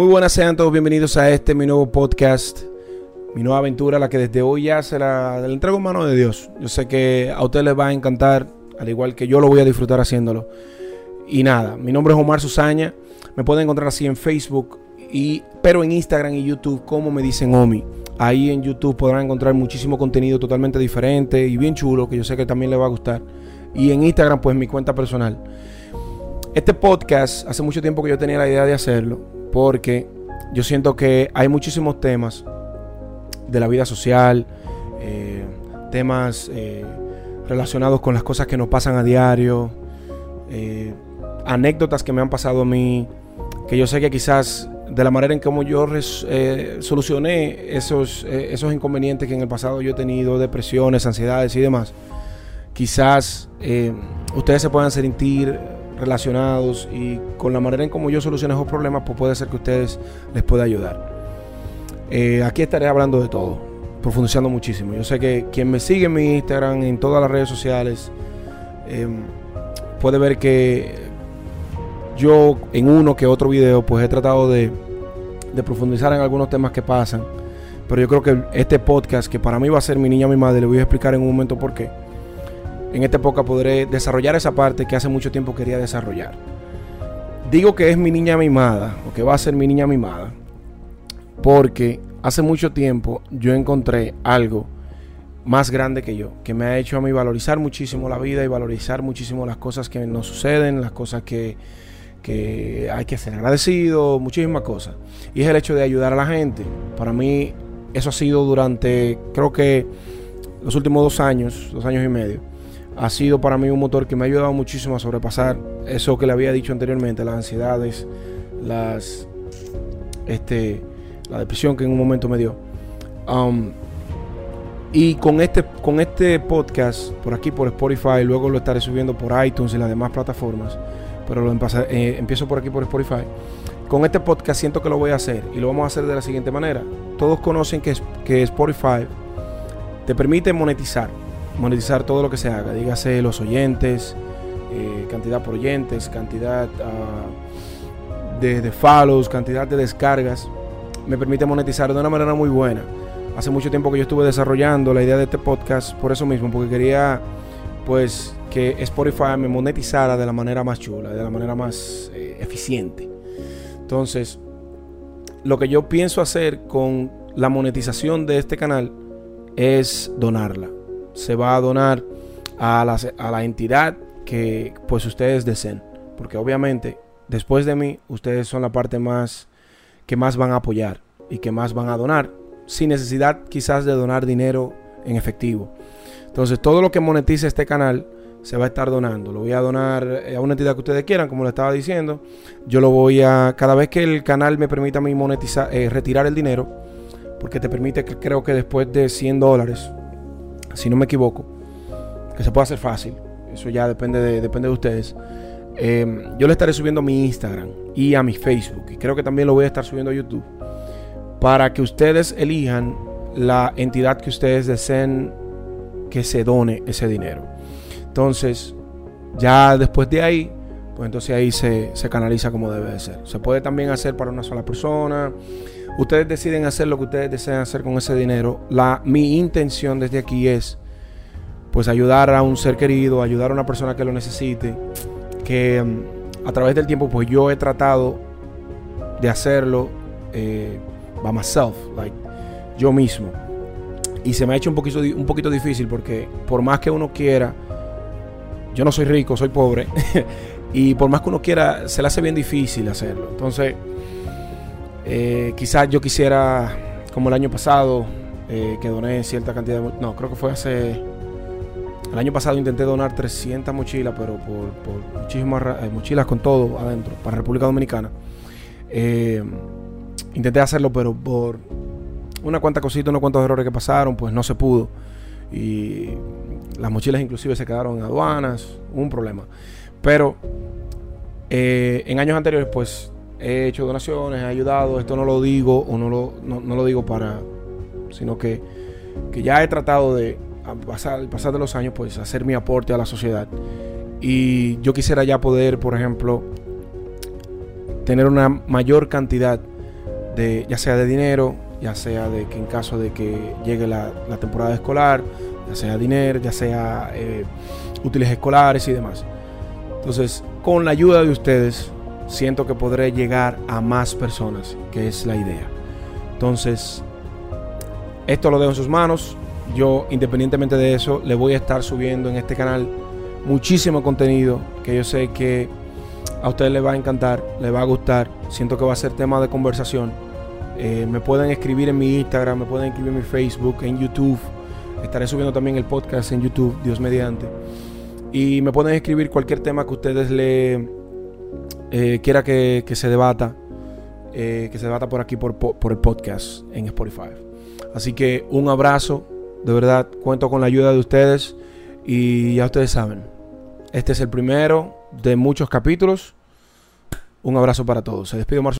Muy buenas, sean todos bienvenidos a este mi nuevo podcast, mi nueva aventura, la que desde hoy ya se la, la entrego en mano de Dios. Yo sé que a ustedes les va a encantar, al igual que yo lo voy a disfrutar haciéndolo. Y nada, mi nombre es Omar Susaña, me pueden encontrar así en Facebook, y, pero en Instagram y YouTube como me dicen Omi. Ahí en YouTube podrán encontrar muchísimo contenido totalmente diferente y bien chulo, que yo sé que también les va a gustar. Y en Instagram, pues mi cuenta personal. Este podcast, hace mucho tiempo que yo tenía la idea de hacerlo, porque yo siento que hay muchísimos temas de la vida social, eh, temas eh, relacionados con las cosas que nos pasan a diario, eh, anécdotas que me han pasado a mí, que yo sé que quizás de la manera en como yo eh, solucioné esos, esos inconvenientes que en el pasado yo he tenido, depresiones, ansiedades y demás, quizás ustedes se puedan sentir relacionados y con la manera en como yo solucioné esos problemas, pues puede ser que ustedes les pueda ayudar. aquí estaré hablando de todo, profundizando muchísimo. Yo sé que quien me sigue en mi Instagram, en todas las redes sociales, puede ver que yo en uno que otro video pues he tratado de, de, profundizar en algunos temas que pasan. Pero yo creo que este podcast, que para mí va a ser mi niña, mi madre, le voy a explicar en un momento por qué. En esta época podré desarrollar esa parte que hace mucho tiempo quería desarrollar. Digo que es mi niña mimada, o que va a ser mi niña mimada, porque hace mucho tiempo yo encontré algo más grande que yo, que me ha hecho a mí valorizar muchísimo la vida y valorizar muchísimo las cosas que nos suceden, las cosas que, hay que ser agradecido, muchísimas cosas. Y es el hecho de ayudar a la gente. Para mí eso ha sido durante, creo que los últimos dos años, dos años y medio, ha sido para mí un motor que me ha ayudado muchísimo a sobrepasar eso que le había dicho anteriormente, las ansiedades, las, este, la depresión que en un momento me dio. Um, y con este, con este podcast, por aquí, por Spotify, luego lo estaré subiendo por iTunes y las demás plataformas pero lo eh, empiezo por aquí por Spotify. Con este podcast siento que lo voy a hacer y lo vamos a hacer de la siguiente manera. Todos conocen que, que Spotify te permite monetizar, monetizar todo lo que se haga, dígase los oyentes, eh, cantidad por oyentes, cantidad uh, de, de follows, cantidad de descargas. Me permite monetizar de una manera muy buena. Hace mucho tiempo que yo estuve desarrollando la idea de este podcast por eso mismo, porque quería pues que Spotify me monetizara de la manera más chula, de la manera más eh, eficiente. Entonces, lo que yo pienso hacer con la monetización de este canal es donarla. Se va a donar a la, entidad que pues ustedes deseen. Porque obviamente, después de mí, ustedes son la parte más que más van a apoyar y que más van a donar. Sin necesidad quizás de donar dinero en efectivo. Entonces, todo lo que monetice este canal se va a estar donando. Lo voy a donar eh, a una entidad que ustedes quieran, como le estaba diciendo. Yo lo voy a, cada vez que el canal me permita a mí monetizar, eh, retirar el dinero, porque te permite que creo que después de 100 dólares, si no me equivoco, que se puede hacer fácil, eso ya depende de, depende de ustedes. Eh, yo le estaré subiendo a mi Instagram y a mi Facebook, y creo que también lo voy a estar subiendo a YouTube, para que ustedes elijan la entidad que ustedes deseen que se done ese dinero. Entonces, ya después de ahí, pues entonces ahí se, canaliza como debe de ser. Se puede también hacer para una sola persona. Ustedes deciden hacer lo que ustedes desean hacer con ese dinero. La, mi intención desde aquí es pues ayudar a un ser querido, ayudar a una persona que lo necesite. Que mm, a través del tiempo pues yo he tratado de hacerlo eh, by myself, like yo mismo. Y se me ha hecho un poquito, un poquito difícil porque por más que uno quiera yo no soy rico, soy pobre. y por más que uno quiera, se le hace bien difícil hacerlo. Entonces, eh, quizás yo quisiera, como el año pasado, eh, que doné cierta cantidad de... No, creo que fue hace... El año pasado intenté donar 300 mochilas, pero por, muchísimas eh, mochilas con todo adentro, para República Dominicana. intenté hacerlo, pero por una cuanta cosita, unos cuantos errores que pasaron, pues no se pudo. Y las mochilas inclusive se quedaron en aduanas, un problema. Pero eh, en años anteriores pues he hecho donaciones, he ayudado, esto no lo digo o no lo, no, lo digo para, sino que, que ya he tratado de, pasar, pasar de los años, pues hacer mi aporte a la sociedad. Y yo quisiera ya poder, por ejemplo, tener una mayor cantidad de, ya sea de dinero, ya sea de que en caso de que llegue la, temporada escolar, ya sea dinero, ya sea eh, útiles escolares y demás. Entonces, con la ayuda de ustedes, siento que podré llegar a más personas, que es la idea. Entonces, esto lo dejo en sus manos. Yo, independientemente de eso, le voy a estar subiendo en este canal muchísimo contenido que yo sé que a ustedes les va a encantar, les va a gustar. Siento que va a ser tema de conversación. Eh, me pueden escribir en mi Instagram, me pueden escribir en mi Facebook, en YouTube. Estaré subiendo también el podcast en YouTube, Dios mediante. Y me pueden escribir cualquier tema que ustedes le eh, quiera que, se debata, eh, que se debata por aquí por, por el podcast en Spotify. Así que un abrazo, de verdad, cuento con la ayuda de ustedes y ya ustedes saben, este es el primero de muchos capítulos. Un abrazo para todos. Se despido Marzo.